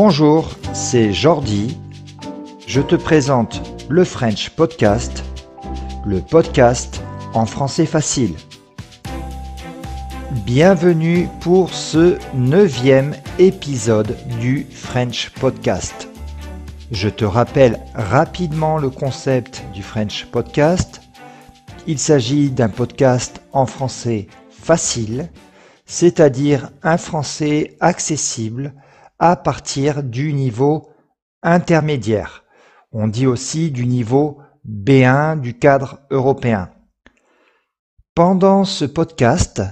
Bonjour, c'est Jordi. Je te présente le French Podcast, le podcast en français facile. Bienvenue pour ce neuvième épisode du French Podcast. Je te rappelle rapidement le concept du French Podcast. Il s'agit d'un podcast en français facile, c'est-à-dire un français accessible à partir du niveau intermédiaire. On dit aussi du niveau B1 du cadre européen. Pendant ce podcast,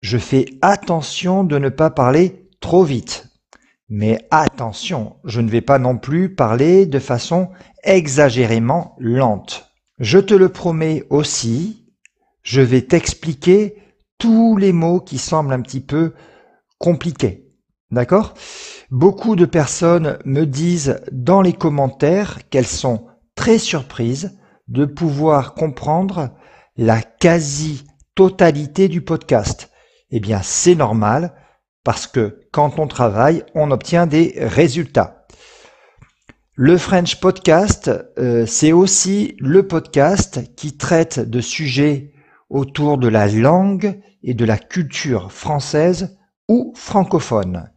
je fais attention de ne pas parler trop vite. Mais attention, je ne vais pas non plus parler de façon exagérément lente. Je te le promets aussi, je vais t'expliquer tous les mots qui semblent un petit peu compliqués. D'accord? Beaucoup de personnes me disent dans les commentaires qu'elles sont très surprises de pouvoir comprendre la quasi-totalité du podcast. Eh bien, c'est normal parce que quand on travaille, on obtient des résultats. Le French Podcast, euh, c'est aussi le podcast qui traite de sujets autour de la langue et de la culture française ou francophone.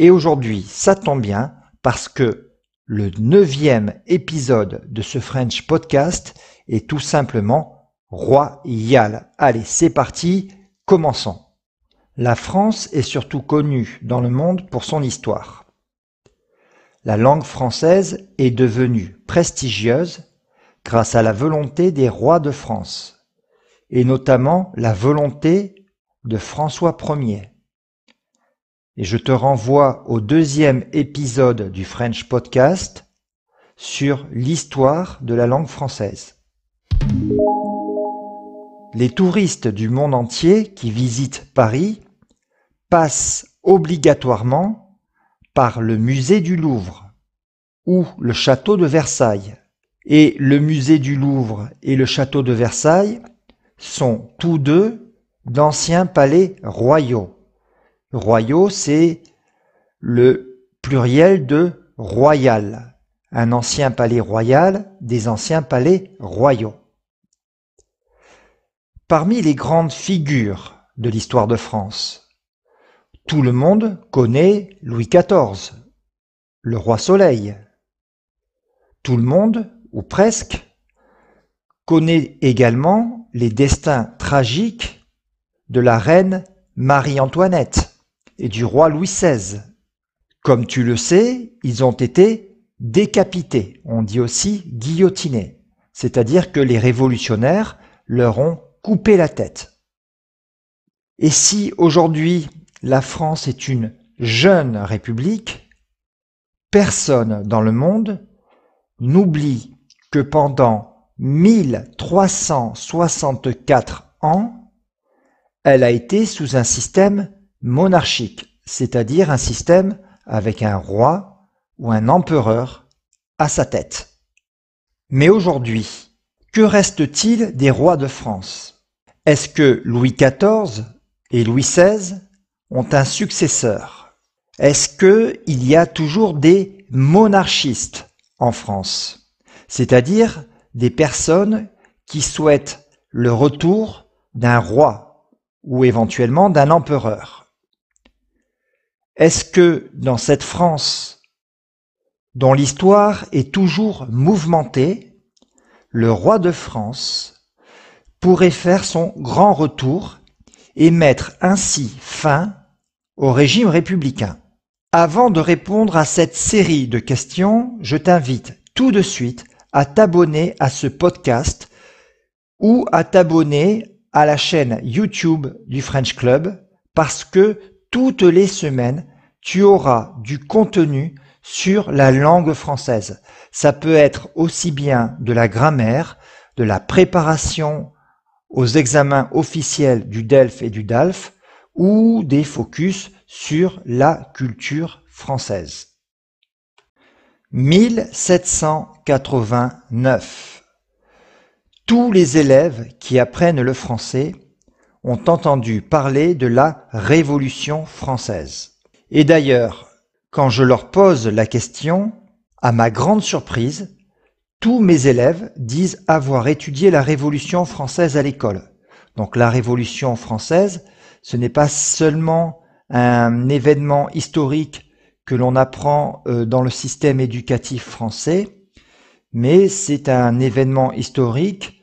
Et aujourd'hui, ça tombe bien parce que le neuvième épisode de ce French podcast est tout simplement royal. Allez, c'est parti, commençons. La France est surtout connue dans le monde pour son histoire. La langue française est devenue prestigieuse grâce à la volonté des rois de France, et notamment la volonté de François Ier et je te renvoie au deuxième épisode du French Podcast sur l'histoire de la langue française. Les touristes du monde entier qui visitent Paris passent obligatoirement par le musée du Louvre ou le château de Versailles. Et le musée du Louvre et le château de Versailles sont tous deux d'anciens palais royaux. Royaux, c'est le pluriel de royal. Un ancien palais royal, des anciens palais royaux. Parmi les grandes figures de l'histoire de France, tout le monde connaît Louis XIV, le roi Soleil. Tout le monde, ou presque, connaît également les destins tragiques de la reine Marie-Antoinette et du roi Louis XVI. Comme tu le sais, ils ont été décapités, on dit aussi guillotinés, c'est-à-dire que les révolutionnaires leur ont coupé la tête. Et si aujourd'hui la France est une jeune république, personne dans le monde n'oublie que pendant 1364 ans, elle a été sous un système monarchique, c'est-à-dire un système avec un roi ou un empereur à sa tête. Mais aujourd'hui, que reste-t-il des rois de France? Est-ce que Louis XIV et Louis XVI ont un successeur? Est-ce qu'il y a toujours des monarchistes en France? C'est-à-dire des personnes qui souhaitent le retour d'un roi ou éventuellement d'un empereur. Est-ce que dans cette France, dont l'histoire est toujours mouvementée, le roi de France pourrait faire son grand retour et mettre ainsi fin au régime républicain? Avant de répondre à cette série de questions, je t'invite tout de suite à t'abonner à ce podcast ou à t'abonner à la chaîne YouTube du French Club parce que toutes les semaines, tu auras du contenu sur la langue française. Ça peut être aussi bien de la grammaire, de la préparation aux examens officiels du DELF et du DALF, ou des focus sur la culture française. 1789. Tous les élèves qui apprennent le français ont entendu parler de la Révolution française. Et d'ailleurs, quand je leur pose la question, à ma grande surprise, tous mes élèves disent avoir étudié la Révolution française à l'école. Donc la Révolution française, ce n'est pas seulement un événement historique que l'on apprend euh, dans le système éducatif français, mais c'est un événement historique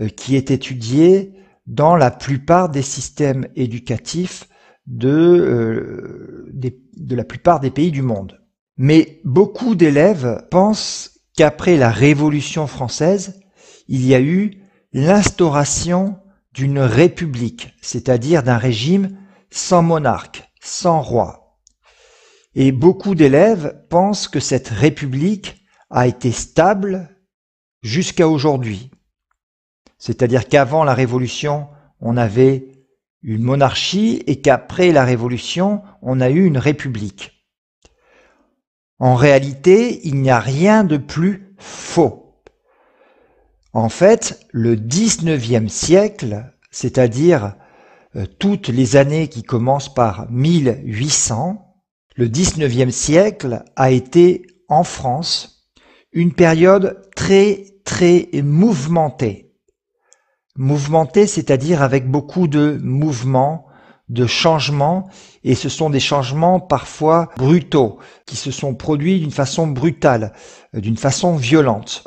euh, qui est étudié dans la plupart des systèmes éducatifs de, euh, de la plupart des pays du monde. Mais beaucoup d'élèves pensent qu'après la Révolution française, il y a eu l'instauration d'une république, c'est-à-dire d'un régime sans monarque, sans roi. Et beaucoup d'élèves pensent que cette république a été stable jusqu'à aujourd'hui. C'est-à-dire qu'avant la Révolution, on avait une monarchie et qu'après la Révolution, on a eu une république. En réalité, il n'y a rien de plus faux. En fait, le 19e siècle, c'est-à-dire euh, toutes les années qui commencent par 1800, le 19e siècle a été en France une période très très mouvementée. Mouvementée, c'est-à-dire avec beaucoup de mouvements, de changements et ce sont des changements parfois brutaux qui se sont produits d'une façon brutale, euh, d'une façon violente.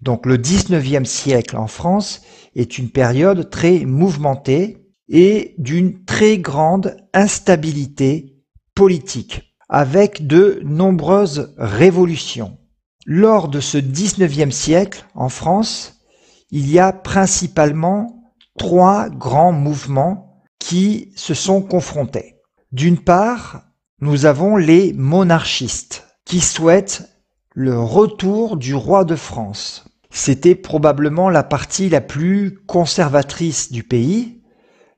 Donc le 19e siècle en France est une période très mouvementée et d'une très grande instabilité politique avec de nombreuses révolutions. Lors de ce 19e siècle en France, il y a principalement trois grands mouvements qui se sont confrontés. D'une part, nous avons les monarchistes qui souhaitent le retour du roi de France. C'était probablement la partie la plus conservatrice du pays,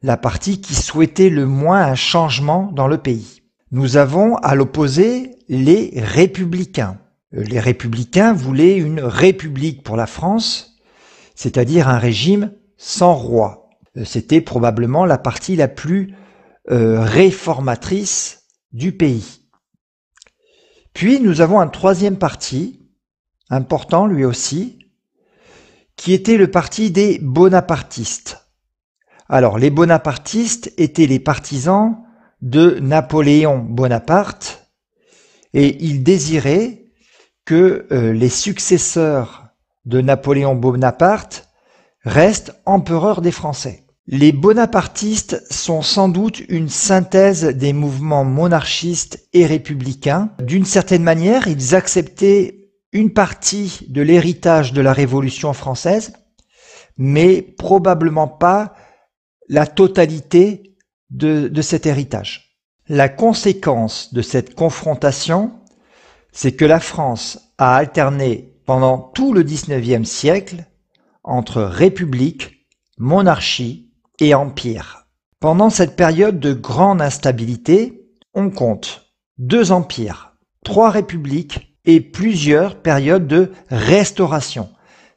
la partie qui souhaitait le moins un changement dans le pays. Nous avons à l'opposé les républicains. Les républicains voulaient une république pour la France, c'est-à-dire un régime sans roi. Euh, c'était probablement la partie la plus euh, réformatrice du pays. Puis nous avons un troisième parti, important lui aussi, qui était le parti des bonapartistes. Alors les bonapartistes étaient les partisans de Napoléon Bonaparte et ils désiraient que euh, les successeurs de Napoléon Bonaparte reste empereur des Français. Les bonapartistes sont sans doute une synthèse des mouvements monarchistes et républicains. D'une certaine manière, ils acceptaient une partie de l'héritage de la Révolution française, mais probablement pas la totalité de, cet héritage. La conséquence de cette confrontation, c'est que la France a alterné pendant tout le XIXe siècle entre république, monarchie et empire. Pendant cette période de grande instabilité, on compte deux empires, trois républiques et plusieurs périodes de restauration,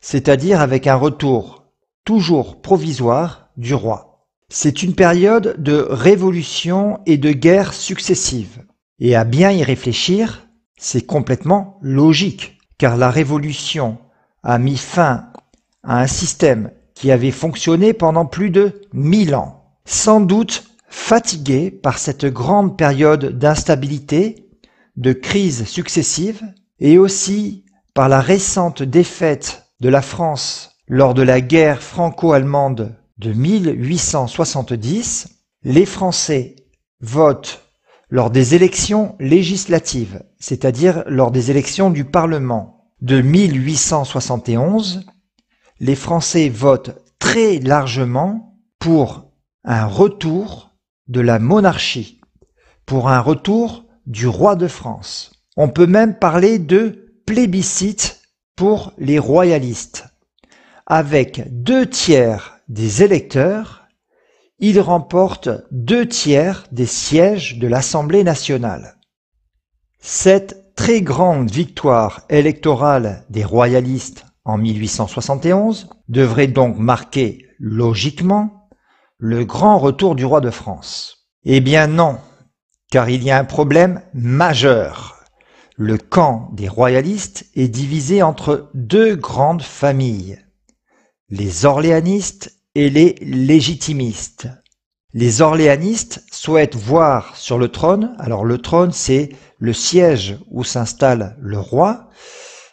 c'est-à-dire avec un retour toujours provisoire du roi. C'est une période de révolution et de guerre successives. Et à bien y réfléchir, c'est complètement logique, car la révolution a mis fin à un système qui avait fonctionné pendant plus de mille ans. Sans doute fatigué par cette grande période d'instabilité, de crises successives, et aussi par la récente défaite de la France lors de la guerre franco-allemande de 1870, les Français votent lors des élections législatives, c'est-à-dire lors des élections du Parlement de 1871, les Français votent très largement pour un retour de la monarchie, pour un retour du roi de France. On peut même parler de plébiscite pour les royalistes. Avec deux tiers des électeurs, ils remportent deux tiers des sièges de l'Assemblée nationale. Cette très grande victoire électorale des royalistes en 1871 devrait donc marquer logiquement le grand retour du roi de France. Eh bien non, car il y a un problème majeur. le camp des royalistes est divisé entre deux grandes familles, les orléanistes et les légitimistes. Les orléanistes souhaitent voir sur le trône, alors le trône c'est le siège où s'installe le roi,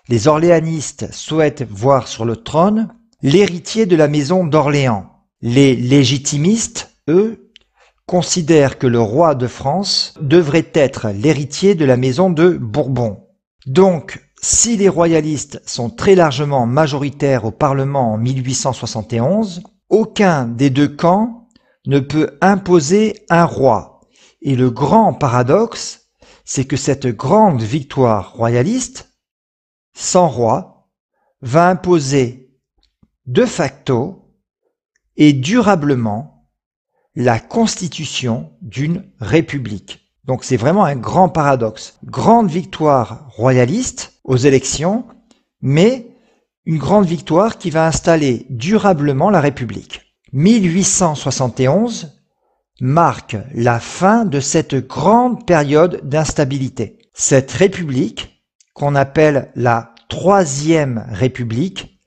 les orléanistes souhaitent voir sur le trône l'héritier de la maison d'Orléans. Les légitimistes, eux, considèrent que le roi de France devrait être l'héritier de la maison de Bourbon. Donc, si les royalistes sont très largement majoritaires au Parlement en 1871, aucun des deux camps ne peut imposer un roi. Et le grand paradoxe, c'est que cette grande victoire royaliste, sans roi, va imposer de facto et durablement la constitution d'une république. Donc c'est vraiment un grand paradoxe. Grande victoire royaliste aux élections, mais une grande victoire qui va installer durablement la République. 1871 marque la fin de cette grande période d'instabilité. Cette République, qu'on appelle la Troisième République,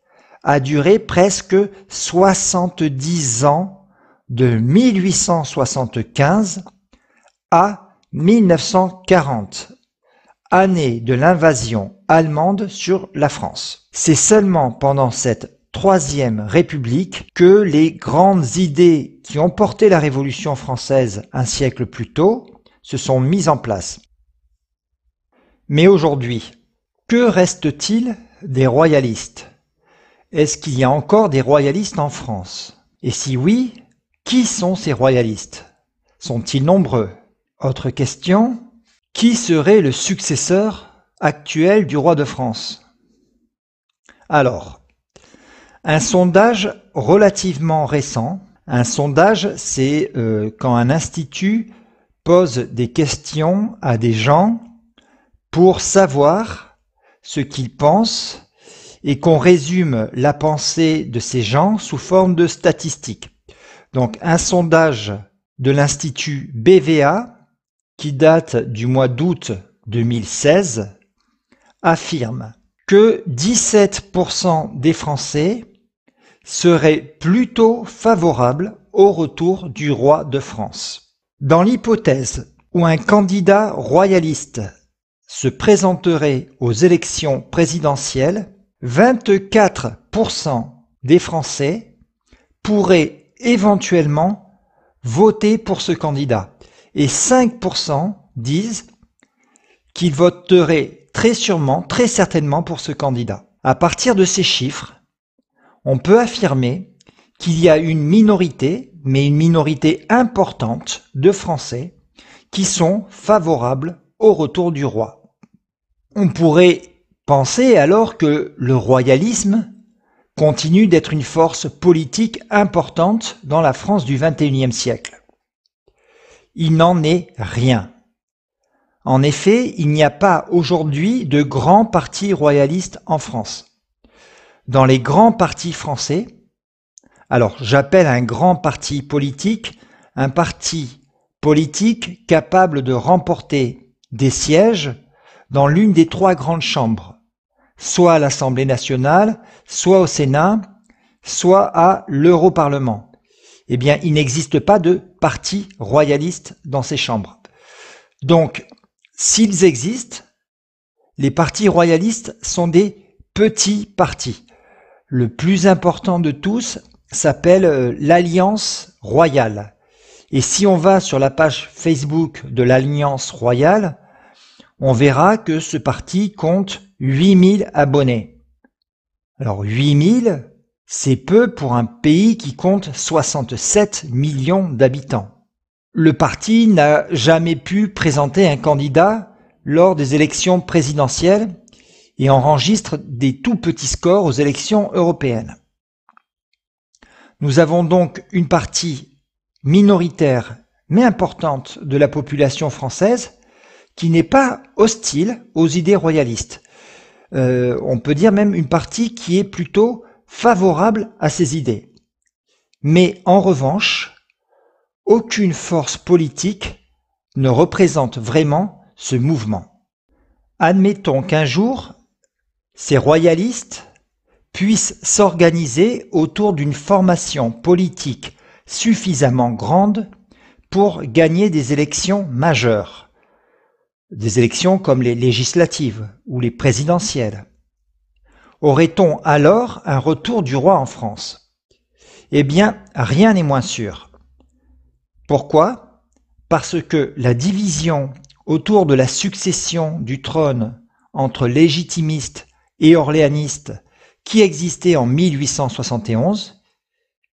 a duré presque 70 ans de 1875 à 1940, année de l'invasion allemande sur la France. C'est seulement pendant cette Troisième République que les grandes idées qui ont porté la Révolution française un siècle plus tôt se sont mises en place. Mais aujourd'hui, que reste-t-il des royalistes? Est-ce qu'il y a encore des royalistes en France? Et si oui, qui sont ces royalistes? Sont-ils nombreux? Autre question, qui serait le successeur actuel du roi de France? Alors, un sondage relativement récent, un sondage c'est euh, quand un institut pose des questions à des gens pour savoir ce qu'ils pensent et qu'on résume la pensée de ces gens sous forme de statistiques. Donc un sondage de l'Institut BVA qui date du mois d'août 2016 affirme que 17% des Français seraient plutôt favorables au retour du roi de France. Dans l'hypothèse où un candidat royaliste se présenterait aux élections présidentielles, 24% des Français pourraient éventuellement voter pour ce candidat et 5% disent qu'ils voteraient très sûrement, très certainement pour ce candidat. À partir de ces chiffres, on peut affirmer qu'il y a une minorité, mais une minorité importante de Français qui sont favorables au retour du roi. On pourrait penser alors que le royalisme continue d'être une force politique importante dans la France du XXIe siècle. Il n'en est rien. En effet, il n'y a pas aujourd'hui de grands partis royalistes en France. Dans les grands partis français, alors j'appelle un grand parti politique un parti politique capable de remporter des sièges dans l'une des trois grandes chambres, soit à l'Assemblée nationale, soit au Sénat, soit à l'Europarlement. Eh bien, il n'existe pas de parti royaliste dans ces chambres. Donc, S'ils existent, les partis royalistes sont des petits partis. Le plus important de tous s'appelle euh, l'Alliance royale. Et si on va sur la page Facebook de l'Alliance royale, on verra que ce parti compte 8000 abonnés. Alors 8000, c'est peu pour un pays qui compte 67 millions d'habitants. Le parti n'a jamais pu présenter un candidat lors des élections présidentielles et enregistre des tout petits scores aux élections européennes. Nous avons donc une partie minoritaire mais importante de la population française qui n'est pas hostile aux idées royalistes. Euh, on peut dire même une partie qui est plutôt favorable à ces idées. Mais en revanche, aucune force politique ne représente vraiment ce mouvement. Admettons qu'un jour, ces royalistes puissent s'organiser autour d'une formation politique suffisamment grande pour gagner des élections majeures, des élections comme les législatives ou les présidentielles. Aurait-on alors un retour du roi en France? Eh bien, rien n'est moins sûr. Pourquoi? Parce que la division autour de la succession du trône entre légitimistes et orléanistes qui existait en 1871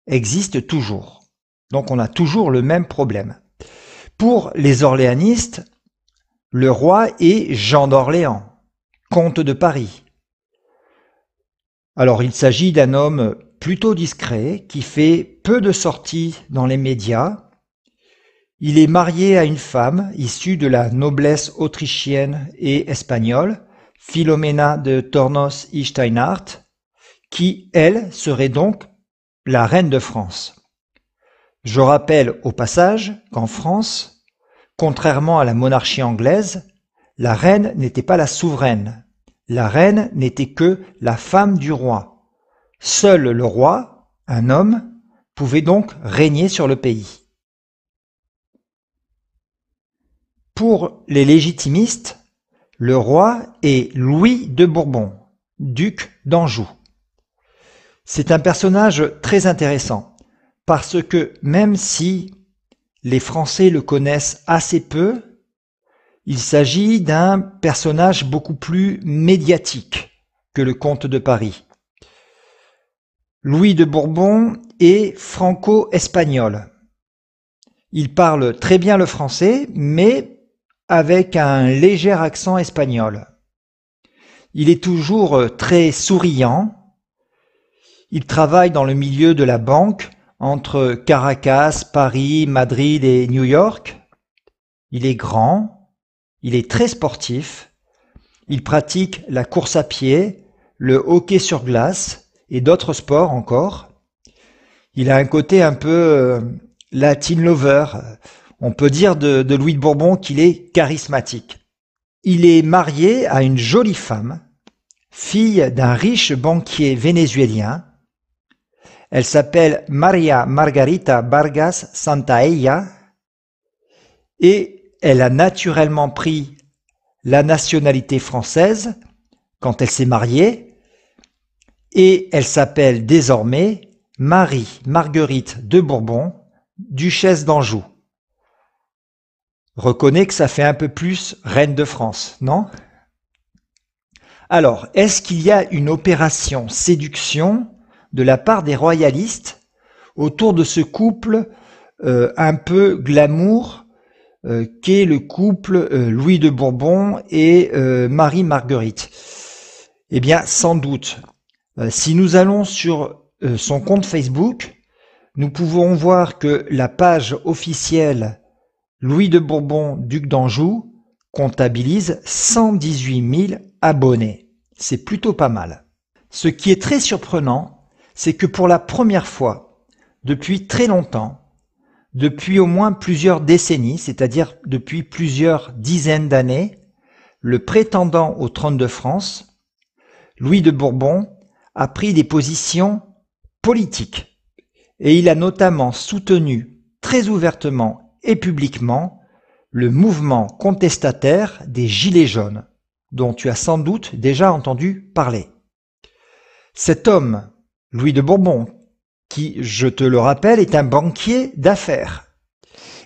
existe toujours. Donc on a toujours le même problème. Pour les orléanistes, le roi est Jean d'Orléans, comte de Paris. Alors il s'agit d'un homme plutôt discret qui fait peu de sorties dans les médias. Il est marié à une femme issue de la noblesse autrichienne et espagnole, Philomena de Tornos y Steinhardt, qui, elle, serait donc la reine de France. Je rappelle au passage qu'en France, contrairement à la monarchie anglaise, la reine n'était pas la souveraine. La reine n'était que la femme du roi. Seul le roi, un homme, pouvait donc régner sur le pays. Pour les légitimistes, le roi est Louis de Bourbon, duc d'Anjou. C'est un personnage très intéressant parce que même si les Français le connaissent assez peu, il s'agit d'un personnage beaucoup plus médiatique que le comte de Paris. Louis de Bourbon est franco-espagnol. Il parle très bien le français, mais avec un léger accent espagnol. Il est toujours très souriant, il travaille dans le milieu de la banque entre Caracas, Paris, Madrid et New York. Il est grand, il est très sportif, il pratique la course à pied, le hockey sur glace et d'autres sports encore. Il a un côté un peu euh, latin lover. On peut dire de, Louis de Bourbon qu'il est charismatique. Il est marié à une jolie femme, fille d'un riche banquier vénézuélien, elle s'appelle Maria Margarita Vargas Santaella et elle a naturellement pris la nationalité française quand elle s'est mariée et elle s'appelle désormais Marie Marguerite de Bourbon, duchesse d'Anjou. Reconnais que ça fait un peu plus reine de France, non? Alors, est-ce qu'il y a une opération séduction de la part des royalistes autour de ce couple euh, un peu glamour euh, qu'est le couple euh, Louis de Bourbon et Marie-Marguerite Eh bien, sans doute. si nous allons sur son compte Facebook, nous pouvons voir que la page officielle Louis de Bourbon, duc d'Anjou, comptabilise 118 000 abonnés. C'est plutôt pas mal. Ce qui est très surprenant, c'est que pour la première fois, depuis très longtemps, depuis au moins plusieurs décennies, c'est-à-dire depuis plusieurs dizaines d'années, le prétendant au trône de France, Louis de Bourbon, a pris des positions politiques et il a notamment soutenu très ouvertement et publiquement le mouvement contestataire des Gilets jaunes, dont tu as sans doute déjà entendu parler. Cet homme Louis de Bourbon, qui, je te le rappelle, est un banquier d'affaires,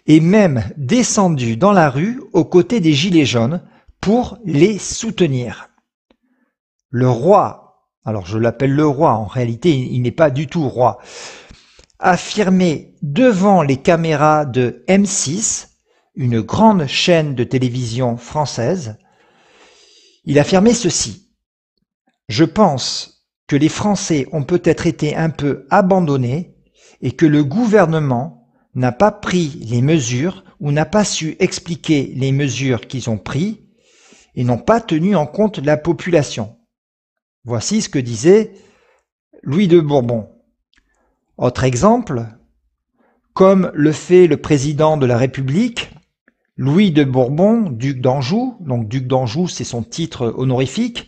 est même descendu dans la rue aux côtés des Gilets jaunes pour les soutenir. Le roi, alors je l'appelle le roi, en réalité il n'est pas du tout roi, affirmait devant les caméras de M6, une grande chaîne de télévision française, il affirmait ceci. Je pense que les Français ont peut-être été un peu abandonnés et que le gouvernement n'a pas pris les mesures ou n'a pas su expliquer les mesures qu'ils ont prises et n'ont pas tenu en compte la population. Voici ce que disait Louis de Bourbon. Autre exemple, comme le fait le président de la République, Louis de Bourbon, duc d'Anjou, donc duc d'Anjou c'est son titre honorifique,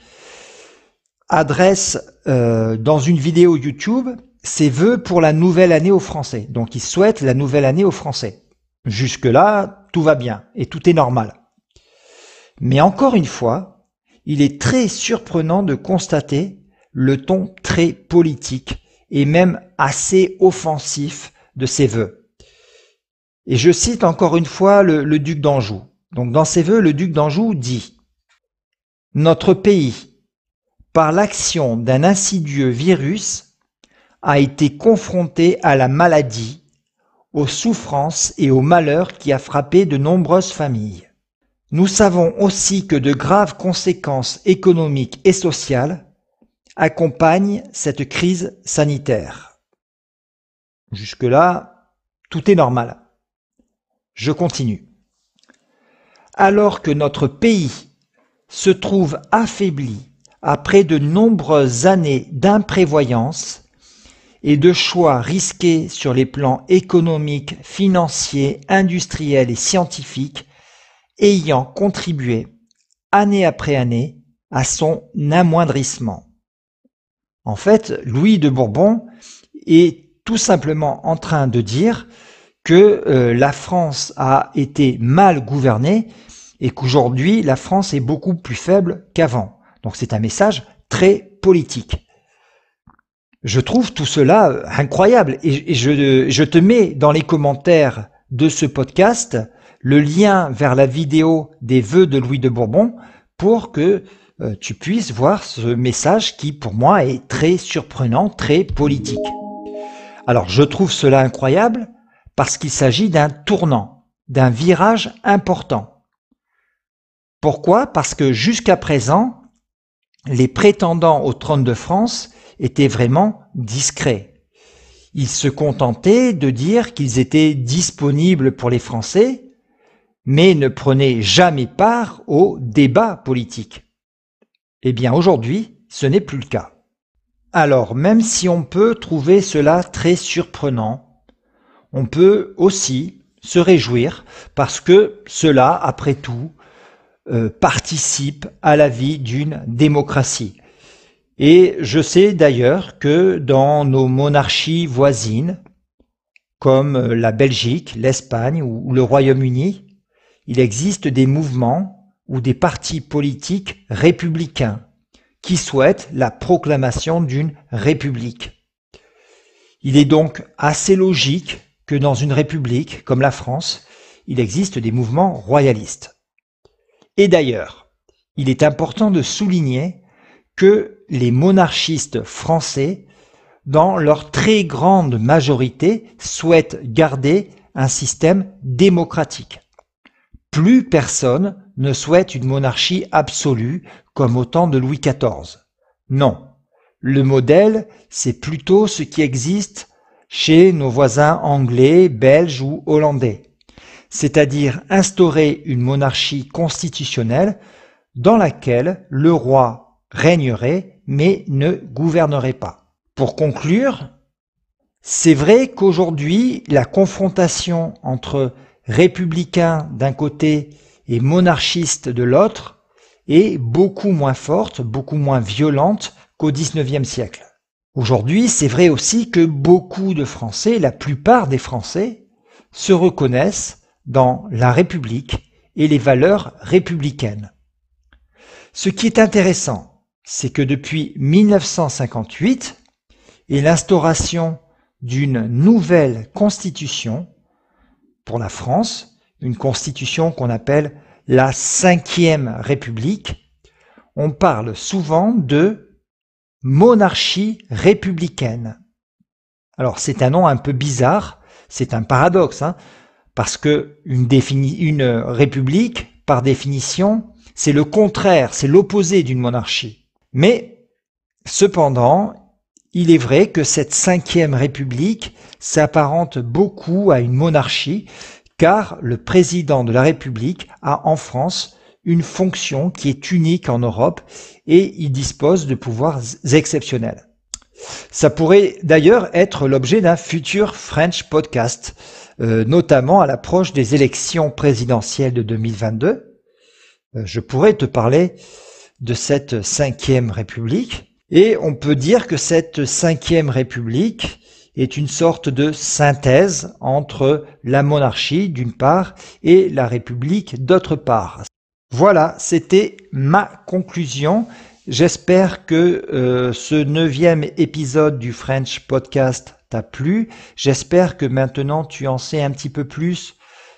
adresse euh, dans une vidéo YouTube ses vœux pour la nouvelle année aux Français. Donc il souhaite la nouvelle année aux Français. Jusque-là, tout va bien et tout est normal. Mais encore une fois, il est très surprenant de constater le ton très politique et même assez offensif de ses vœux. Et je cite encore une fois le, le duc d'Anjou. Donc dans ses vœux, le duc d'Anjou dit Notre pays, l'action d'un insidieux virus, a été confronté à la maladie, aux souffrances et aux malheurs qui a frappé de nombreuses familles. Nous savons aussi que de graves conséquences économiques et sociales accompagnent cette crise sanitaire. Jusque-là, tout est normal. Je continue. Alors que notre pays se trouve affaibli après de nombreuses années d'imprévoyance, et de choix risqués sur les plans économiques, financiers, industriels et scientifiques, ayant contribué année après année à son amoindrissement. En fait, Louis de Bourbon est tout simplement en train de dire que euh, la France a été mal gouvernée et qu'aujourd'hui la France est beaucoup plus faible qu'avant. Donc c'est un message très politique. Je trouve tout cela euh, incroyable et je, te mets dans les commentaires de ce podcast le lien vers la vidéo des vœux de Louis de Bourbon pour que euh, tu puisses voir ce message qui pour moi est très surprenant, très politique. Alors je trouve cela incroyable parce qu'il s'agit d'un tournant, d'un virage important. Pourquoi? Parce que jusqu'à présent, les prétendants au trône de France étaient vraiment discrets. Ils se contentaient de dire qu'ils étaient disponibles pour les Français, mais ne prenaient jamais part au débat politique. Eh bien aujourd'hui, ce n'est plus le cas. Alors, même si on peut trouver cela très surprenant, on peut aussi se réjouir parce que cela, après tout, euh, participe à la vie d'une démocratie. Et je sais d'ailleurs que dans nos monarchies voisines, comme la Belgique, l'Espagne ou le Royaume-Uni, il existe des mouvements ou des partis politiques républicains qui souhaitent la proclamation d'une république. Il est donc assez logique que dans une république comme la France, il existe des mouvements royalistes. Et d'ailleurs, il est important de souligner que les monarchistes français, dans leur très grande majorité, souhaitent garder un système démocratique. Plus personne ne souhaite une monarchie absolue comme au temps de Louis XIV. Non. Le modèle, c'est plutôt ce qui existe chez nos voisins anglais, belges ou hollandais, c'est-à-dire instaurer une monarchie constitutionnelle dans laquelle le roi régnerait, mais ne gouvernerait pas. Pour conclure, c'est vrai qu'aujourd'hui, la confrontation entre républicains d'un côté et monarchistes de l'autre est beaucoup moins forte, beaucoup moins violente qu'au XIXe siècle. Aujourd'hui, c'est vrai aussi que beaucoup de Français, la plupart des Français, se reconnaissent dans la République et les valeurs républicaines. Ce qui est intéressant, c'est que depuis 1958 et l'instauration d'une nouvelle constitution pour la France, une constitution qu'on appelle la cinquième république, on parle souvent de monarchie républicaine. Alors c'est un nom un peu bizarre, c'est un paradoxe, hein, parce que une, une république, par définition, c'est le contraire, c'est l'opposé d'une monarchie. Mais, cependant, il est vrai que cette cinquième république s'apparente beaucoup à une monarchie, car le président de la République a en France une fonction qui est unique en Europe et il dispose de pouvoirs exceptionnels. Ça pourrait d'ailleurs être l'objet d'un futur French podcast, euh, notamment à l'approche des élections présidentielles de 2022. Euh, je pourrais te parler de cette cinquième république. Et on peut dire que cette cinquième république est une sorte de synthèse entre la monarchie d'une part et la république d'autre part. Voilà, c'était ma conclusion. J'espère que euh, ce neuvième épisode du French Podcast t'a plu. J'espère que maintenant tu en sais un petit peu plus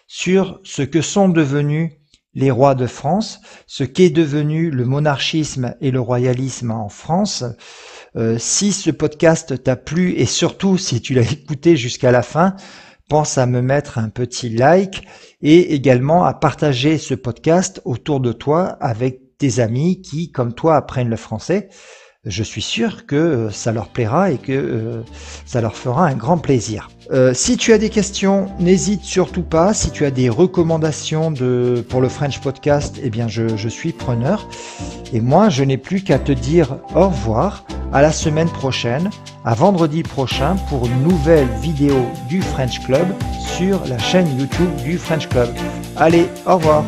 sur ce que sont devenus les rois de France, ce qu'est devenu le monarchisme et le royalisme en France. Euh, si ce podcast t'a plu et surtout si tu l'as écouté jusqu'à la fin, pense à me mettre un petit like et également à partager ce podcast autour de toi avec tes amis qui, comme toi, apprennent le français je suis sûr que euh, ça leur plaira et que euh, ça leur fera un grand plaisir. Euh, si tu as des questions, n'hésite surtout pas. Si tu as des recommandations pour le French Podcast, eh bien je, je suis preneur. Et moi, je n'ai plus qu'à te dire au revoir, à la semaine prochaine, à vendredi prochain pour une nouvelle vidéo du French Club sur la chaîne YouTube du French Club. Allez, au revoir